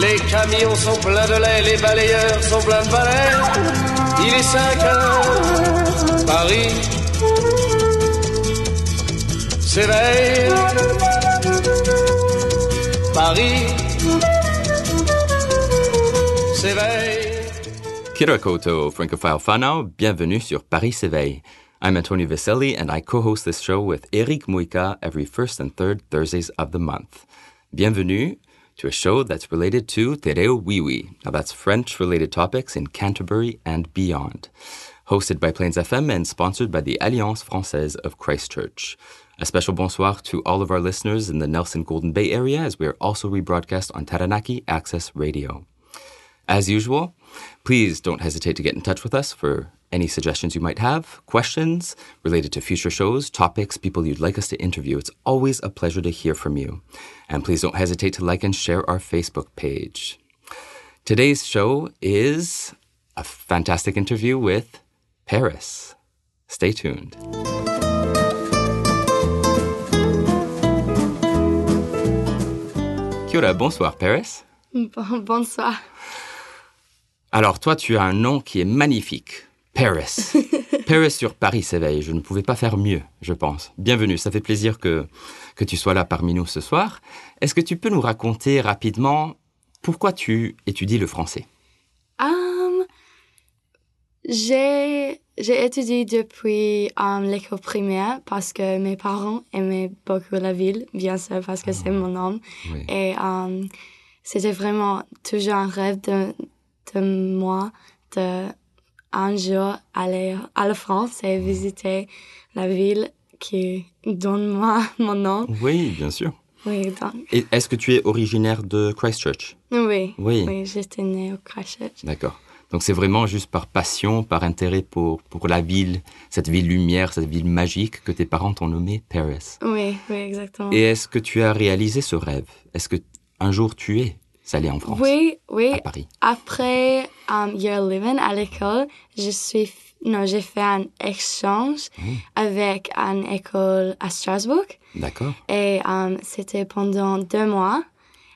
Les camions sont pleins de lait, les balayeurs sont pleins de balais. Il est 5 heures, Paris s'éveille. Paris s'éveille. Kirakoto, Francophile Whanau, bienvenue sur Paris s'éveille. I'm Antonio Vaselli, and I co-host this show with Eric Muika every first and third Thursdays of the month. Bienvenue to a show that's related to Tereo Wiwi. Now that's French-related topics in Canterbury and beyond. Hosted by Plains FM and sponsored by the Alliance Française of Christchurch. A special bonsoir to all of our listeners in the Nelson Golden Bay area as we are also rebroadcast on Taranaki Access Radio. As usual, please don't hesitate to get in touch with us for any suggestions you might have, questions related to future shows, topics, people you'd like us to interview. It's always a pleasure to hear from you. And please don't hesitate to like and share our Facebook page. Today's show is a fantastic interview with Paris. Stay tuned. Kia ora, bonsoir Paris. Bon- bonsoir. Alors toi, tu as un nom qui est magnifique. Paris. Paris sur Paris s'éveille. Je ne pouvais pas faire mieux, je pense. Bienvenue, ça fait plaisir que, que tu sois là parmi nous ce soir. Est-ce que tu peux nous raconter rapidement pourquoi tu étudies le français? Um, j'ai étudié depuis um, l'école primaire parce que mes parents aimaient beaucoup la ville, bien sûr parce que c'est mon nom. Oui. Et um, c'était vraiment toujours un rêve de, de moi de un jour aller à la France et visiter la ville qui donne moi mon nom. Oui, bien sûr. Oui, donc, Et est-ce que tu es originaire de Christchurch? Oui, Oui. oui, j'étais née au Christchurch. D'accord. Donc c'est vraiment juste par passion, par intérêt pour, pour la ville, cette ville lumière, cette ville magique que tes parents t'ont nommé Paris. Oui, oui, exactement. Et est-ce que tu as réalisé ce rêve? Est-ce que un jour tu es allé en France Oui, oui. À Paris. Après um, year 11 à l'école, je suis, non, j'ai fait un échange avec une école à Strasbourg D'accord. et um, c'était pendant deux mois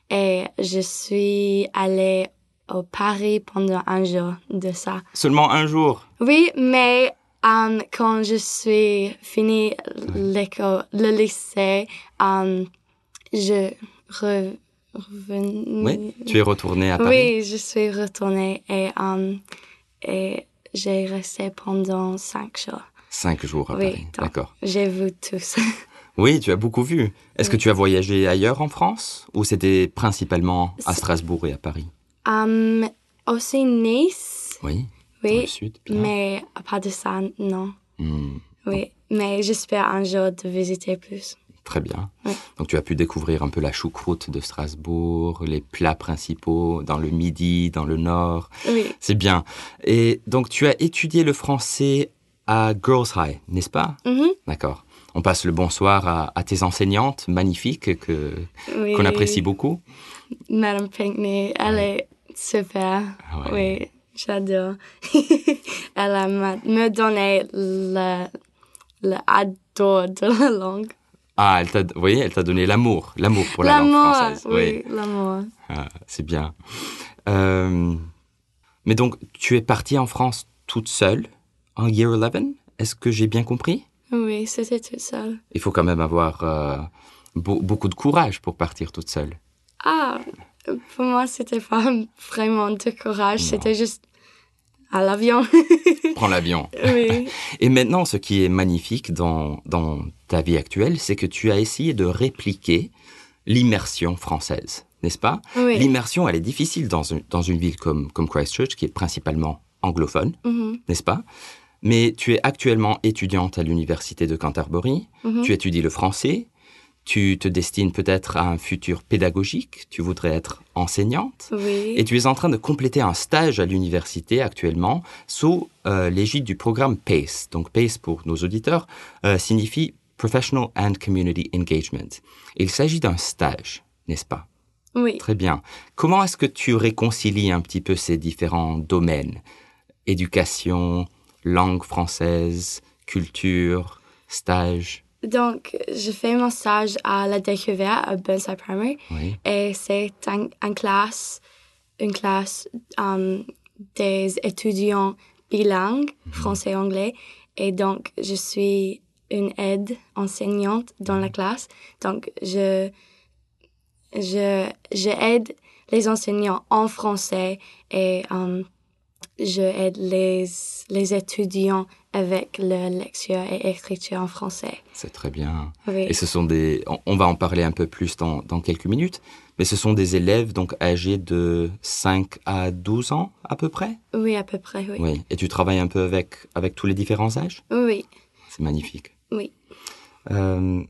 et je suis allée au Paris pendant un jour de ça. Seulement un jour? Oui, mais um, quand je suis fini l'école, le lycée, um, je re, revenue. Oui. Tu es retourné à Paris? Oui, je suis retournée et, um, et j'ai resté pendant cinq jours. Cinq jours à Oui, Paris. D'accord. J'ai vu tous. Oui, tu as beaucoup vu. Est-ce que tu as voyagé ailleurs en France ou c'était principalement à Strasbourg et à Paris? Um, aussi Nice, Oui. Oui, sud. mais à part de ça, non. Hmm, Oui, mais j'espère un jour de visiter plus. Très bien. Donc tu as pu découvrir un peu la choucroute de Strasbourg, les plats principaux dans le midi, dans le nord. Oui, C'est bien. Et donc tu as étudié le français à Girls High, n'est-ce pas? Mhm. D'accord. On passe le bonsoir à, à tes enseignantes magnifiques que oui. qu'on apprécie beaucoup. Madame Pinkney, elle est super. Ah ouais. Oui, j'adore. elle a me donné le, le adore de la langue. Ah, elle t'a, vous voyez, elle t'a donné l'amour, l'amour pour la langue L'amour, française. oui, l'amour. Ah, c'est bien. Euh, mais donc, tu es partie en France toute seule en Year 11 Est-ce que j'ai bien compris? Oui, c'était toute seule. Il faut quand même avoir euh, beau- beaucoup de courage pour partir toute seule. Ah, pour moi, c'était pas vraiment de courage, c'était juste à l'avion. Prends l'avion. oui, Et maintenant, ce qui est magnifique dans, dans ta vie actuelle, c'est que tu as essayé de répliquer l'immersion française, n'est-ce pas? Oui. L'immersion, elle est difficile dans, une- dans une ville comme, comme Christchurch, qui est principalement anglophone, Mhm. n'est-ce pas? Mais tu es actuellement étudiante à l'université de Canterbury, Mhm. tu étudies le français, tu te destines peut-être à un futur pédagogique, tu voudrais être enseignante. Oui. Et tu es en train de compléter un stage à l'université actuellement sous euh, l'égide du programme PACE. Donc PACE, pour nos auditeurs, euh, signifie Professional and Community Engagement. Il s'agit d'un stage, n'est-ce pas? Oui. Très bien. Comment est-ce que tu réconcilies un petit peu ces différents domaines? Éducation, langue française, culture, stage? Donc, je fais mon stage à la découverte à Burnside Primary Oui. et c'est un, une classe, une classe um, des étudiants bilingues, français et anglais. Et donc, je suis une aide enseignante dans la classe. Donc, je, je, je aide les enseignants en français et um, je aide les, les étudiants avec la lecture et écriture en français. C'est très bien. Oui. Et ce sont des, on- on va en parler un peu plus dans, dans quelques minutes, mais ce sont des élèves donc âgés de 5 à 12 ans à peu près? Oui, à peu près, oui. Oui. Et tu travailles un peu avec, avec tous les différents âges? Oui, C'est magnifique. oui. Euh,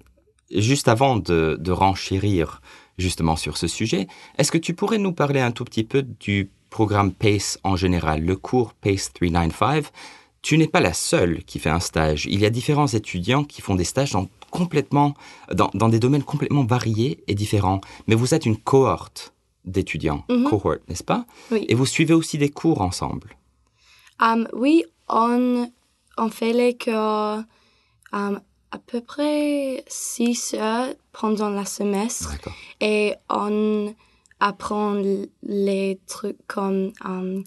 juste avant de, de renchérir justement sur ce sujet, est-ce que tu pourrais nous parler un tout petit peu du programme PACE en général, le cours PACE 395 Tu n'es pas la seule qui fait un stage. Il y a différents étudiants qui font des stages dans, complètement, dans, dans des domaines complètement variés et différents. Mais vous êtes une cohorte d'étudiants, cohort, n'est-ce pas? Oui. Et vous suivez aussi des cours ensemble. Um, oui, on, on fait les cours um, à peu près six heures pendant la semestre et on apprend les trucs comme um,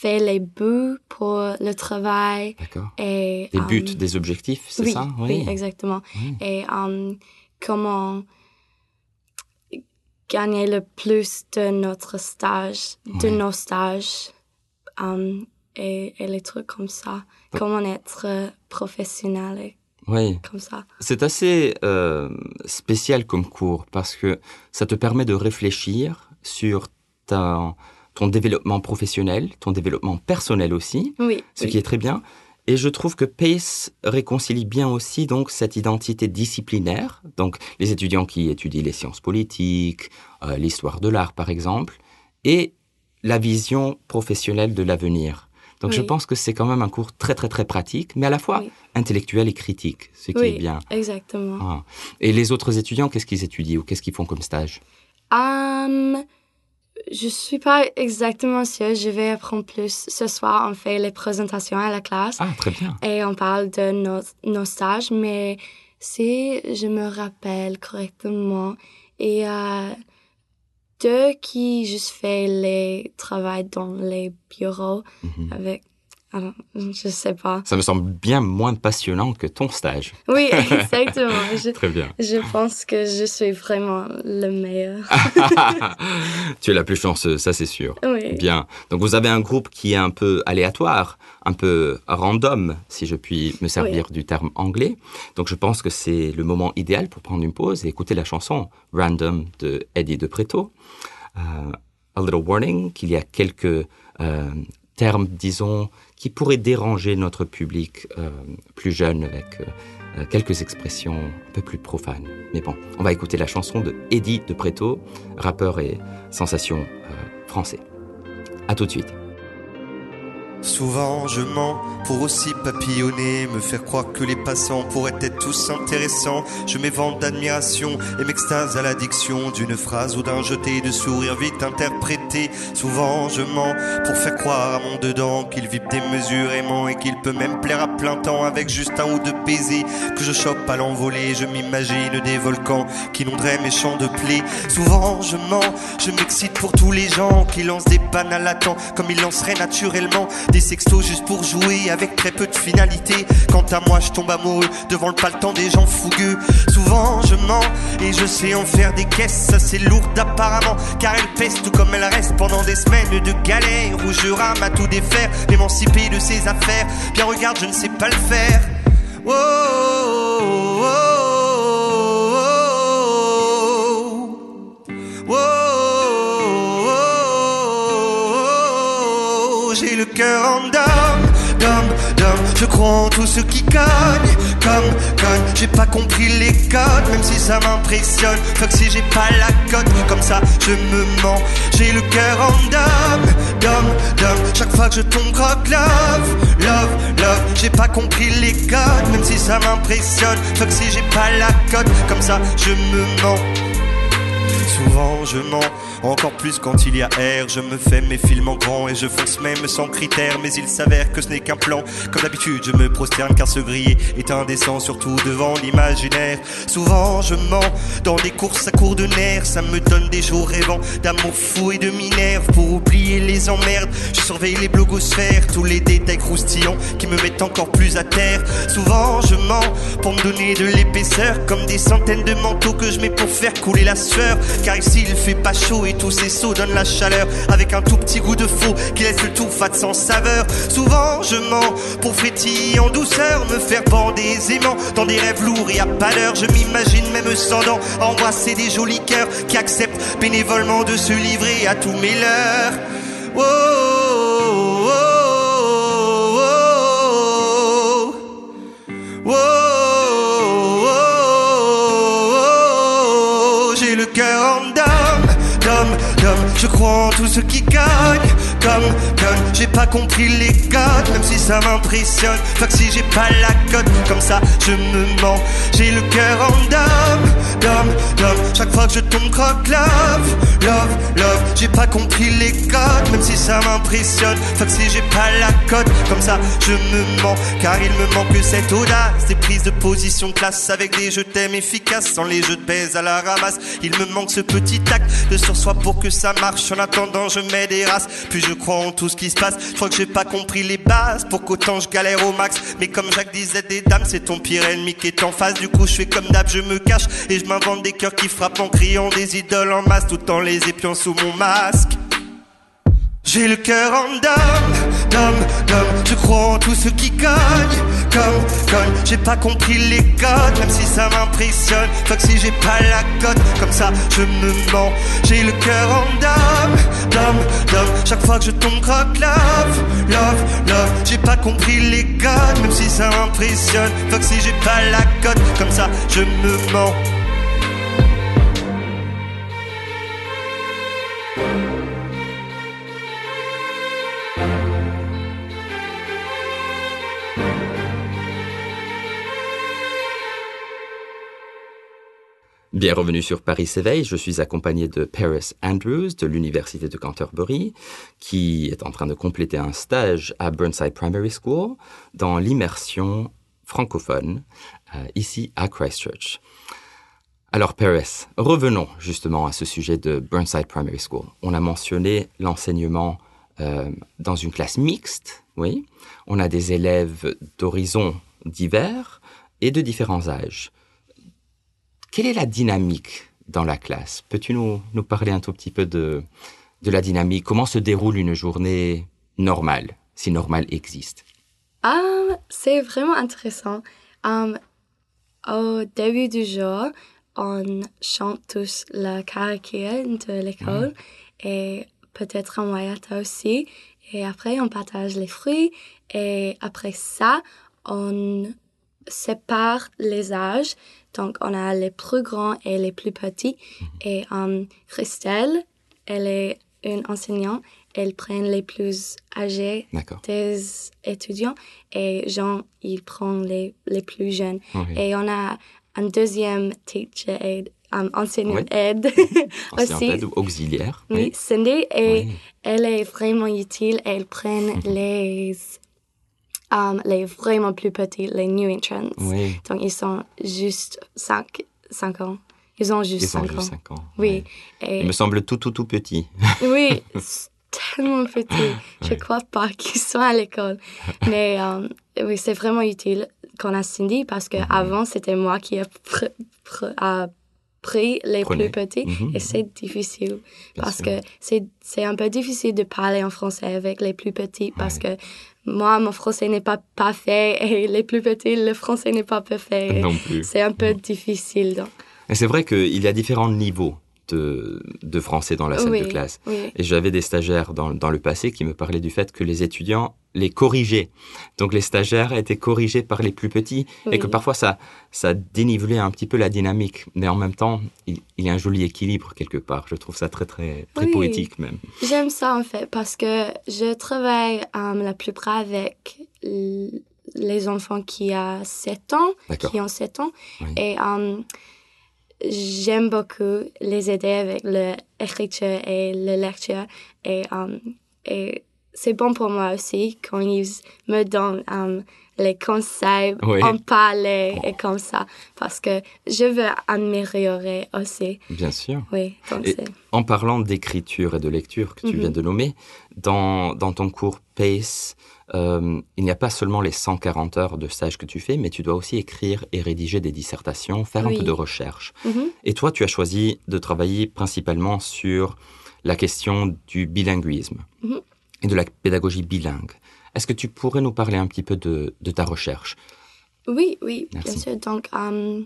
faire les buts pour le travail D'accord. et Des um, buts, des objectifs, c'est oui, ça? oui, exactement. Oui. Et um, comment gagner le plus de notre stage, de nos stages um, et, et les trucs comme ça. Comment être euh, professionnel et Oui. comme ça. C'est assez euh, spécial comme cours parce que ça te permet de réfléchir sur ta- ton développement professionnel, ton développement personnel aussi, Oui. ce oui. qui est très bien. Et je trouve que PACE réconcilie bien aussi donc cette identité disciplinaire, donc les étudiants qui étudient les sciences politiques, euh, l'histoire de l'art par exemple, et la vision professionnelle de l'avenir. Donc je pense que c'est quand même un cours très très très pratique, mais à la fois Oui. intellectuel et critique, ce qui Oui, est bien. exactement. Ah. Et les autres étudiants, qu'est-ce qu'ils étudient ou qu'est-ce qu'ils font comme stage? Um, je suis pas exactement sûre. Je vais apprendre plus. Ce soir, on fait les présentations à la classe. Ah, très bien. et on parle de nos, nos stages, mais si je me rappelle correctement, il y a deux qui juste fait les travaux dans les bureaux Mhm. avec, alors, je sais pas. Ça me semble bien moins passionnant que ton stage. Oui, exactement. je, Très bien. je pense que je suis vraiment le meilleur. tu es la plus chanceuse, ça c'est sûr. Oui. Bien. Donc vous avez un groupe qui est un peu aléatoire, un peu random, si je puis me servir du terme anglais. Donc je pense que c'est le moment idéal pour prendre une pause et écouter la chanson Random de Eddie De Preto. Euh, a little warning qu'il y a quelques euh, termes, disons, qui pourraient déranger notre public euh, plus jeune avec euh, euh, quelques expressions un peu plus profanes. Mais bon, on va écouter la chanson de Eddie De Preto, rappeur et sensation français. À tout de suite. Souvent je mens pour aussi papillonner, me faire croire que les passants pourraient être tous intéressants. Je m'évente d'admiration et m'extase à l'addiction d'une phrase ou d'un jeté de sourire vite interprété. Souvent je mens pour faire croire à mon dedans qu'il vibre démesurément et qu'il peut même plaire à plein temps avec juste un ou deux baisers que je chope à l'envolée. Je m'imagine des volcans qui inonderaient mes champs de blé. Souvent je mens, je m'excite pour tous les gens qui lancent des pannes à latent comme ils lanceraient naturellement des sextos juste pour jouer avec très peu de finalité. Quant à moi, je tombe amoureux devant le paletant des gens fougueux. Souvent, je mens et je sais en faire des caisses. C'est lourd apparemment, car elle pèse tout comme elle reste pendant des semaines de galère où je rame à tout défaire, m'émanciper de ses affaires. Bien, regarde, je ne sais pas le faire. Oh, oh, oh, le cœur en dame, dame, dame, je crois en tout ce qui gagne. Comme, comme, j'ai pas compris les codes, même si ça m'impressionne. Fuck si j'ai pas la cote, comme ça je me mens. J'ai le cœur en dame, dame, dame. Chaque fois que je tombe croque love, love, love. J'ai pas compris les codes, même si ça m'impressionne. Fuck si j'ai pas la cote, comme ça je me mens. Souvent je mens, encore plus quand il y a air. Je me fais mes films en grand et je fonce même sans critères. Mais il s'avère que ce n'est qu'un plan. Comme d'habitude, je me prosterne car ce griller est indécent, surtout devant l'imaginaire. Souvent je mens dans des courses à court de nerfs. Ça me donne des jours rêvants d'amour fou et de minerve. Pour oublier les emmerdes, je surveille les blogosphères. Tous les détails croustillants qui me mettent encore plus à terre. Souvent je mens pour me donner de l'épaisseur. Comme des centaines de manteaux que je mets pour faire couler la sueur. Car ici il fait pas chaud et tous ces sauts donnent la chaleur Avec un tout petit goût de faux qui laisse le tout fat sans saveur Souvent je mens pour frétiller en douceur Me faire bander aisément dans des rêves lourds et à d'heure Je m'imagine même sans dents embrasser des jolis cœurs Qui acceptent bénévolement de se livrer à tous mes leurs oh, oh, cœur en dame, dame, dame. Je crois en tout ce qui gagne Comme, comme, j'ai pas compris les codes Même si ça m'impressionne. Fuck si j'ai pas la cote Comme ça je me mens. J'ai le cœur en dame, dame, dame Chaque fois que je tombe croque love, love, love. J'ai pas compris les codes Même si ça m'impressionne. Fuck si j'ai pas la cote Comme ça je me mens. Car il me manque cette audace Des prises de position classe Avec des je t'aime efficaces. Sans les jeux de baise à la ramasse Il me manque ce petit acte de sur-soi pour que ça marche. En attendant je mets des races. Puis je crois en tout ce qui se passe. Je crois que j'ai pas compris les bases. Pour qu'autant je galère au max. Mais comme Jacques disait des dames C'est ton pire ennemi qui est en face. Du coup je fais comme d'hab je me cache. Et je m'invente des cœurs qui frappent en criant Des idoles en masse. Tout en les épiant sous mon masque j'ai le cœur en dame, dame, dame. Je crois en tout ce qui gagne. Comme, comme, j'ai pas compris les codes. Même si ça m'impressionne. Fuck si j'ai pas la cote. Comme ça je me mens. J'ai le cœur en dame, dame, dame. Chaque fois que je tombe croque love, love, love. J'ai pas compris les codes. Même si ça m'impressionne. Fuck si j'ai pas la cote. Comme ça je me mens Bienvenue sur Paris s'éveille. Je suis accompagné de Paris Andrews de l'Université de Canterbury, qui est en train de compléter un stage à Burnside Primary School dans l'immersion francophone, euh, ici à Christchurch. Alors Paris, revenons justement à ce sujet de Burnside Primary School. On a mentionné l'enseignement euh, dans une classe mixte, oui. On a des élèves d'horizons divers et de différents âges. Quelle est la dynamique dans la classe? Peux-tu nous, nous, parler un tout petit peu de, de la dynamique? Comment se déroule une journée normale, si normale existe? Um, C'est vraiment intéressant. Um, au début du jour, on chante tous la karaoké de l'école mmh. et peut-être en Wayata aussi. Et après, on partage les fruits. Et après ça, on sépare les âges. Donc, on a les plus grands et les plus petits. Et um, Christelle, elle est une enseignante. Elle prend les plus âgés des étudiants. Et Jean, il prend les, les plus jeunes. Oui. Et on a un deuxième teacher aide, um, enseignant Oui. aide aussi. aide ou auxiliaire Oui, Cindy, et elle est vraiment utile. Elle prend les, um, les vraiment plus petits, les new entrants. Oui. Donc, ils sont juste 5, cinq ans. Ils ont juste Ils ont 5 juste ans. 5 ans. Oui. ouais. Et, Il me semble tout, tout, tout petit. oui, tellement petit. Je Ouais. crois pas qu'ils sont à l'école. Mais um, oui, c'est vraiment utile qu'on a Cindy parce que Mhm. avant c'était moi qui a, pr- pr- a pris les Prenez. plus petits Mhm, et c'est difficile Bien parce sûr. que c'est c'est un peu difficile de parler en français avec les plus petits parce que moi mon français n'est pas parfait et les plus petits le français n'est pas parfait. Non plus. C'est un peu difficile donc. Et c'est vrai qu'il y a différents niveaux de, de français dans la salle oui, de classe. Oui. Et j'avais des stagiaires dans, dans le passé qui me parlaient du fait que les étudiants les corrigeaient. Donc les stagiaires étaient corrigés par les plus petits et que parfois ça, ça dénivelait un petit peu la dynamique. Mais en même temps, il, il y a un joli équilibre quelque part. Je trouve ça très, très, poétique même. J'aime ça en fait parce que je travaille euh, la plupart avec les enfants qui ont 7 ans, qui ont 7 ans. Et euh, j'aime beaucoup les aider avec l'écriture et la lecture. Et, euh, et c'est bon pour moi aussi quand ils me donnent euh, les conseils Oui. en parler et comme ça. Parce que je veux améliorer aussi. Bien sûr. Oui, donc Et- c'est... En parlant d'écriture et de lecture que tu Mhm. viens de nommer, dans, dans ton cours PACE, euh, il n'y a pas seulement les 140 heures de stage que tu fais, mais tu dois aussi écrire et rédiger des dissertations, faire un peu de recherche. Mhm. Et toi, tu as choisi de travailler principalement sur la question du bilinguisme Mhm. et de la pédagogie bilingue. Est-ce que tu pourrais nous parler un petit peu de, de ta recherche? Oui, oui, Merci. bien sûr. Donc, euh,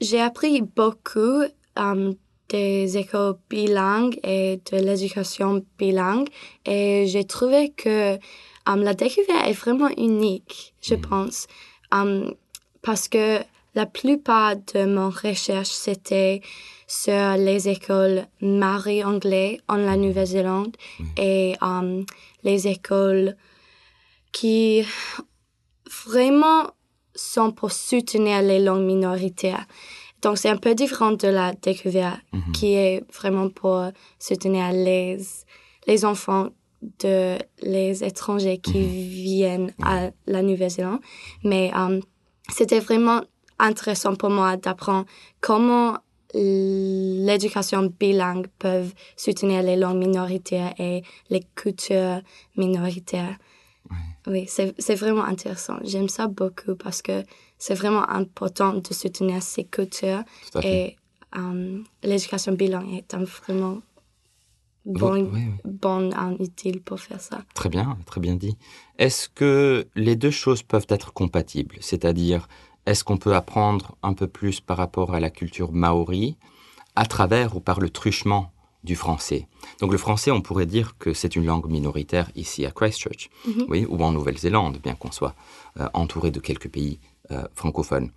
j'ai appris beaucoup euh, des écoles bilingues et de l'éducation bilingue. Et j'ai trouvé que euh, la découverte est vraiment unique, je pense, Euh, parce que la plupart de mon recherche, c'était sur les écoles Marie anglais en la Nouvelle-Zélande et euh, les écoles qui vraiment sont pour soutenir les langues minoritaires. Donc, c'est un peu différent de la découverte Mhm. qui est vraiment pour soutenir les, les enfants de les étrangers qui viennent à la Nouvelle-Zélande. Mais euh, c'était vraiment intéressant pour moi d'apprendre comment l'éducation bilingue peut soutenir les langues minoritaires et les cultures minoritaires. Oui, c'est c'est vraiment intéressant. J'aime ça beaucoup parce que c'est vraiment important de soutenir ces cultures et euh, l'éducation bilingue est un vraiment bon, Oui, oui. bon euh, utile pour faire ça. Très bien, très bien dit. Est-ce que les deux choses peuvent être compatibles? C'est-à-dire, est-ce qu'on peut apprendre un peu plus par rapport à la culture maori à travers ou par le truchement du français? Donc le français, on pourrait dire que c'est une langue minoritaire ici à Christchurch, Mhm. oui, ou en Nouvelle-Zélande, bien qu'on soit euh, entouré de quelques pays francophones.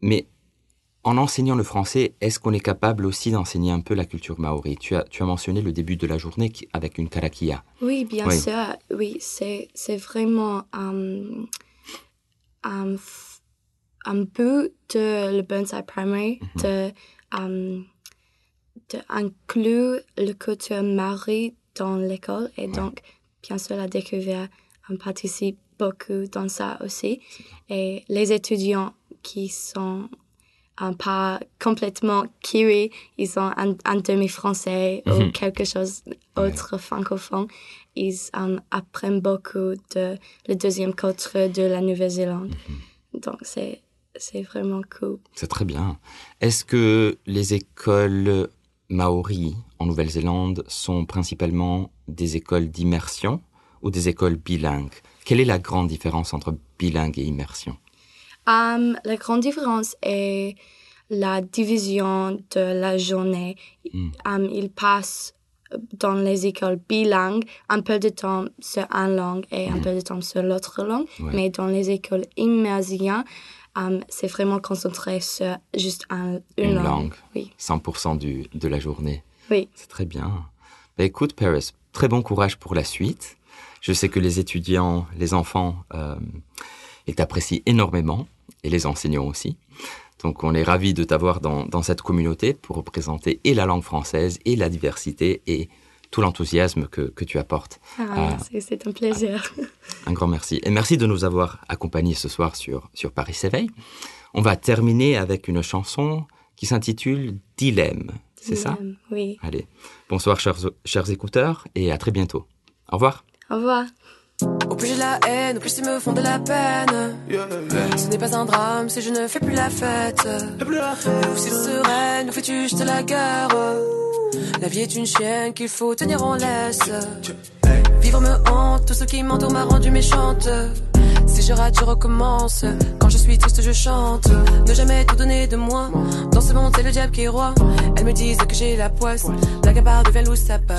Mais en enseignant le français, est-ce qu'on est capable aussi d'enseigner un peu la culture maori? Tu as, tu as mentionné le début de la journée avec une karakia. Oui, bien Oui. sûr. Oui, c'est, c'est vraiment euh, un, but de le Burnside Primary Mhm. de, euh, de inclure le culture maori dans l'école. Et donc, bien sûr, la découverte participe beaucoup dans ça aussi. Et les étudiants qui sont euh, pas complètement kiwi, ils ont un, un demi-français ou Mhm. quelque chose autre francophone. Ils euh, apprennent beaucoup de la deuxième culture de la Nouvelle-Zélande. Mhm. Donc, c'est, c'est vraiment cool. C'est très bien. Est-ce que les écoles maoris en Nouvelle-Zélande sont principalement des écoles d'immersion ou des écoles bilingues? Quelle est la grande différence entre bilingue et immersion? La grande différence est la division de la journée. Mm. Euh, ils passent dans les écoles bilingues un peu de temps sur une langue et un peu de temps sur l'autre langue. Ouais. Mais dans les écoles immersives, euh, c'est vraiment concentré sur juste un- une, Une langue. langue. Oui, 100% du, de la journée. oui. C'est très bien. Bah, écoute, Paris, très bon courage pour la suite. Je sais que les étudiants, les enfants, euh, ils t'apprécient énormément, et les enseignants aussi. Donc, on est ravis de t'avoir dans, dans cette communauté pour représenter et la langue française, et la diversité, et tout l'enthousiasme que, que tu apportes. Ah, merci, c'est un plaisir. Un grand merci. Et merci de nous avoir accompagnés ce soir sur, sur Paris s'éveille. On va terminer avec une chanson qui s'intitule Dilemme. C'est ça? Euh, Oui. Allez, bonsoir chers, chers écouteurs et à très bientôt. Au revoir. Au revoir. Au plus j'ai de la haine, au plus ils me font de la peine. Ce n'est pas un drame si je ne fais plus la fête. Ou si sereine, ou fais-tu jeter la guerre? La vie est une chienne qu'il faut tenir en laisse. Vivre me hante, tout ce qui m'entoure m'a rendu méchante. Si je rate, je recommence. Quand je suis triste, je chante. Ne jamais tout donner de moi. Dans ce monde, c'est le diable qui est roi. Elles me disent que j'ai la poisse. La gabarre de où ça part.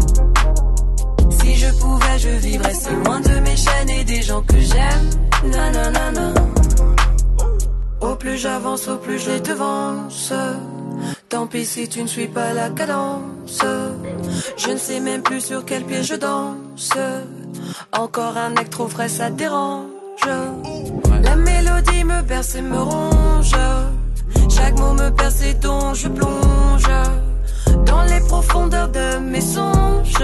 Si je vivrais seul, loin de mes chaînes et des gens que j'aime. Na, na, na, na. Au plus j'avance, au plus je les devance. Tant pis si tu ne suis pas la cadence. Je ne sais même plus sur quel pied je danse. Encore un acte trop frais, ça dérange. La mélodie me berce et me ronge. Chaque mot me perce et dont je plonge. Dans les profondeurs de mes songes.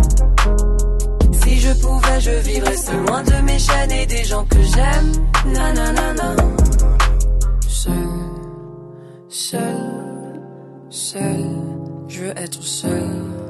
Je pouvais, je vivrais seul, loin de mes chaînes et des gens que j'aime. Na, na, na, na. Seul, seul, seul, je veux être seul.